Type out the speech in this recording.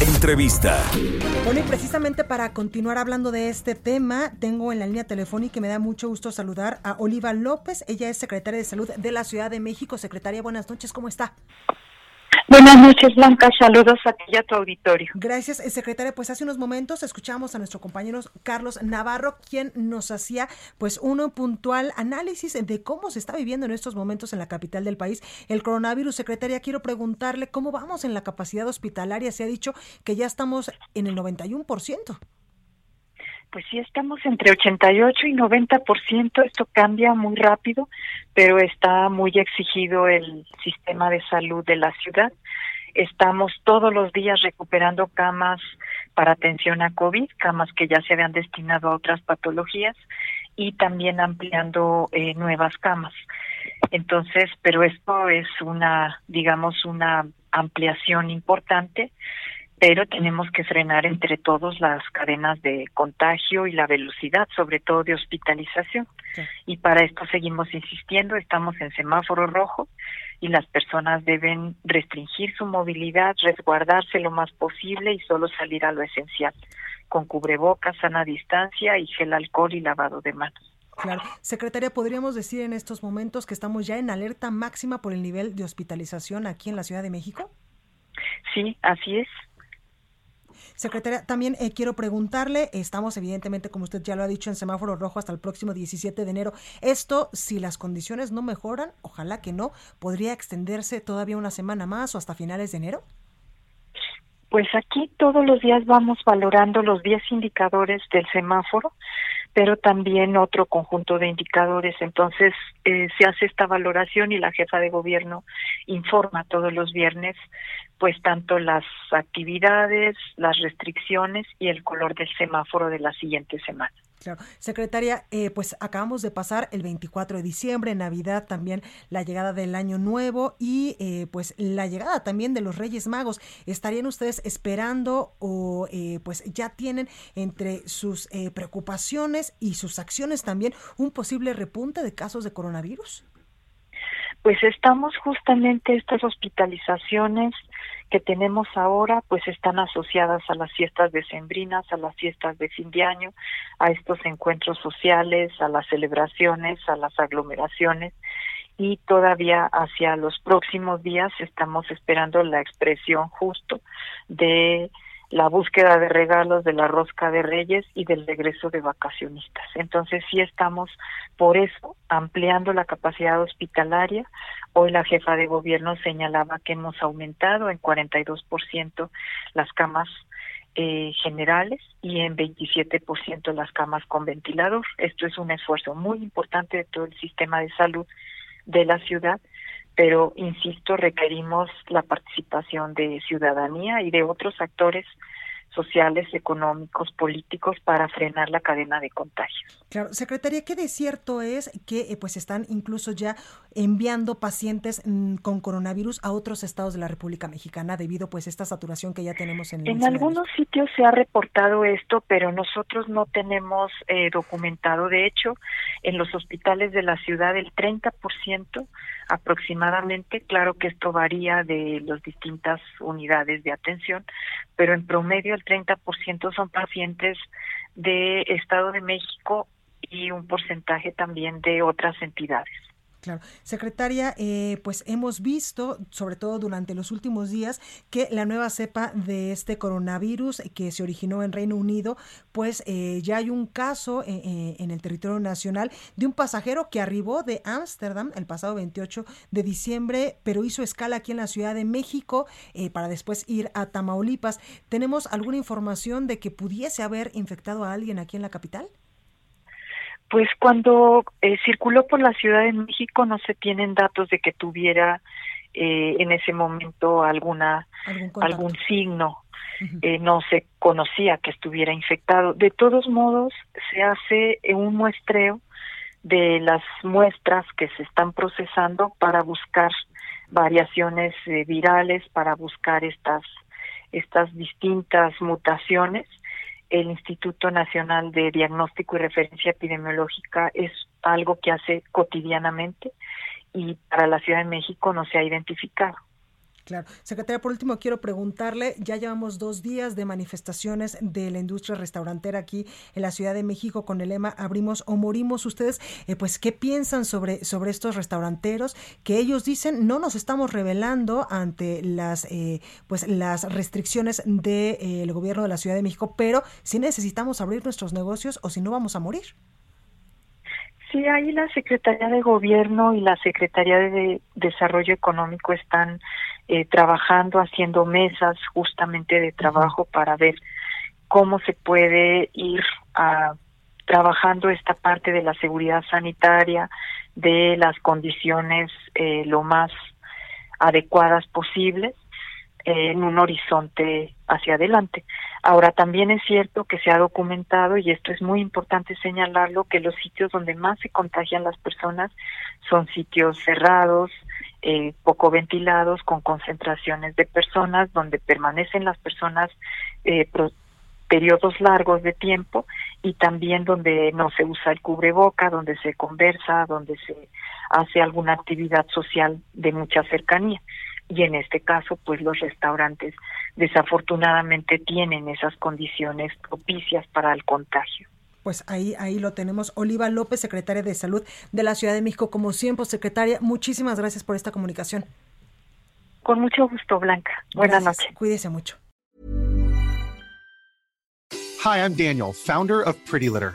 Entrevista. Bueno, y precisamente para continuar hablando de este tema, tengo en la línea telefónica y me da mucho gusto saludar a Oliva López. Ella es secretaria de Salud de la Ciudad de México. Secretaria, buenas noches, ¿cómo está? Buenas noches, Blanca. Saludos a ti y a tu auditorio. Gracias, eh, secretaria. Pues hace unos momentos escuchamos a nuestro compañero Carlos Navarro, quien nos hacía pues un puntual análisis de cómo se está viviendo en estos momentos en la capital del país el coronavirus. Secretaria, quiero preguntarle cómo vamos en la capacidad hospitalaria. Se ha dicho que ya estamos en el 91%. Pues sí, estamos entre 88 y 90%. Esto cambia muy rápido, pero está muy exigido el sistema de salud de la ciudad. Estamos todos los días recuperando camas para atención a COVID, camas que ya se habían destinado a otras patologías y también ampliando eh, nuevas camas. Entonces, pero esto es una, digamos, una ampliación importante pero tenemos que frenar entre todos las cadenas de contagio y la velocidad, sobre todo de hospitalización. Y para esto seguimos insistiendo, estamos en semáforo rojo y las personas deben restringir su movilidad, resguardarse lo más posible y solo salir a lo esencial, con cubrebocas, sana distancia y gel alcohol y lavado de manos. Claro. Secretaria, ¿podríamos decir en estos momentos que estamos ya en alerta máxima por el nivel de hospitalización aquí en la Ciudad de México? Sí, así es. Secretaria, también eh, quiero preguntarle, estamos evidentemente, como usted ya lo ha dicho, en semáforo rojo hasta el próximo 17 de enero. Esto, si las condiciones no mejoran, ojalá que no, ¿podría extenderse todavía una semana más o hasta finales de enero? Pues aquí todos los días vamos valorando los 10 indicadores del semáforo, pero también otro conjunto de indicadores. Entonces eh, se hace esta valoración y la jefa de gobierno informa todos los viernes pues tanto las actividades, las restricciones y el color del semáforo de la siguiente semana. Claro. Secretaria, eh, pues acabamos de pasar el 24 de diciembre, Navidad también, la llegada del Año Nuevo y eh, pues la llegada también de los Reyes Magos. ¿Estarían ustedes esperando o eh, pues ya tienen entre sus preocupaciones y sus acciones también un posible repunte de casos de coronavirus? Pues estamos justamente estas hospitalizaciones que tenemos ahora, pues están asociadas a las fiestas decembrinas, a las fiestas de fin de año, a estos encuentros sociales, a las celebraciones, a las aglomeraciones y todavía hacia los próximos días estamos esperando la expresión justo de la búsqueda de regalos de la rosca de reyes y del regreso de vacacionistas. Entonces sí estamos por eso ampliando la capacidad hospitalaria. Hoy la jefa de gobierno señalaba que hemos aumentado en 42% las camas eh, generales y en 27% las camas con ventilador. Esto es un esfuerzo muy importante de todo el sistema de salud de la ciudad pero insisto, requerimos la participación de ciudadanía y de otros actores sociales, económicos, políticos para frenar la cadena de contagios. Claro, secretaria, ¿qué de cierto es que eh, pues están incluso ya enviando pacientes mm, con coronavirus a otros estados de la República Mexicana debido pues a esta saturación que ya tenemos en En algunos sitios se ha reportado esto, pero nosotros no tenemos eh, documentado. De hecho, en los hospitales de la ciudad el 30% aproximadamente, claro que esto varía de las distintas unidades de atención, pero en promedio el 30% son pacientes de Estado de México y un porcentaje también de otras entidades. Claro. Secretaria, eh, pues hemos visto, sobre todo durante los últimos días, que la nueva cepa de este coronavirus que se originó en Reino Unido, pues eh, ya hay un caso eh, en el territorio nacional de un pasajero que arribó de Ámsterdam el pasado 28 de diciembre, pero hizo escala aquí en la Ciudad de México para después ir a Tamaulipas. ¿Tenemos alguna información de que pudiese haber infectado a alguien aquí en la capital? Pues cuando eh, circuló por la Ciudad de México no se tienen datos de que tuviera eh, en ese momento alguna algún, signo. Eh, no se conocía que estuviera infectado. De todos modos, se hace un muestreo de las muestras que se están procesando para buscar variaciones eh, virales, para buscar estas estas distintas mutaciones. El Instituto Nacional de Diagnóstico y Referencia Epidemiológica es algo que hace cotidianamente y para la Ciudad de México no se ha identificado. Claro. Secretaria, por último, quiero preguntarle, ya llevamos dos días de manifestaciones de la industria restaurantera aquí en la Ciudad de México con el lema Abrimos o Morimos. Ustedes, eh, pues, ¿qué piensan sobre, sobre estos restauranteros que ellos dicen no nos estamos revelando ante las, eh, pues, las restricciones del eh, gobierno de la Ciudad de México, pero sí necesitamos abrir nuestros negocios o si no vamos a morir? Sí, ahí la Secretaría de Gobierno y la Secretaría de Desarrollo Económico están eh, trabajando, haciendo mesas justamente de trabajo para ver cómo se puede ir a, trabajando esta parte de la seguridad sanitaria, de las condiciones eh, lo más adecuadas posibles en un horizonte hacia adelante. Ahora también es cierto que se ha documentado, y esto es muy importante señalarlo, que los sitios donde más se contagian las personas son sitios cerrados, eh, poco ventilados, con concentraciones de personas, donde permanecen las personas eh, periodos largos de tiempo y también donde no se usa el cubreboca, donde se conversa, donde se hace alguna actividad social de mucha cercanía y en este caso pues los restaurantes desafortunadamente tienen esas condiciones propicias para el contagio. Pues ahí, ahí lo tenemos. Oliva López, secretaria de Salud de la Ciudad de México, como siempre, secretaria, muchísimas gracias por esta comunicación. Con mucho gusto, Blanca. Buenas noches. Cuídese mucho. Hi, I'm Daniel, founder of Pretty Litter.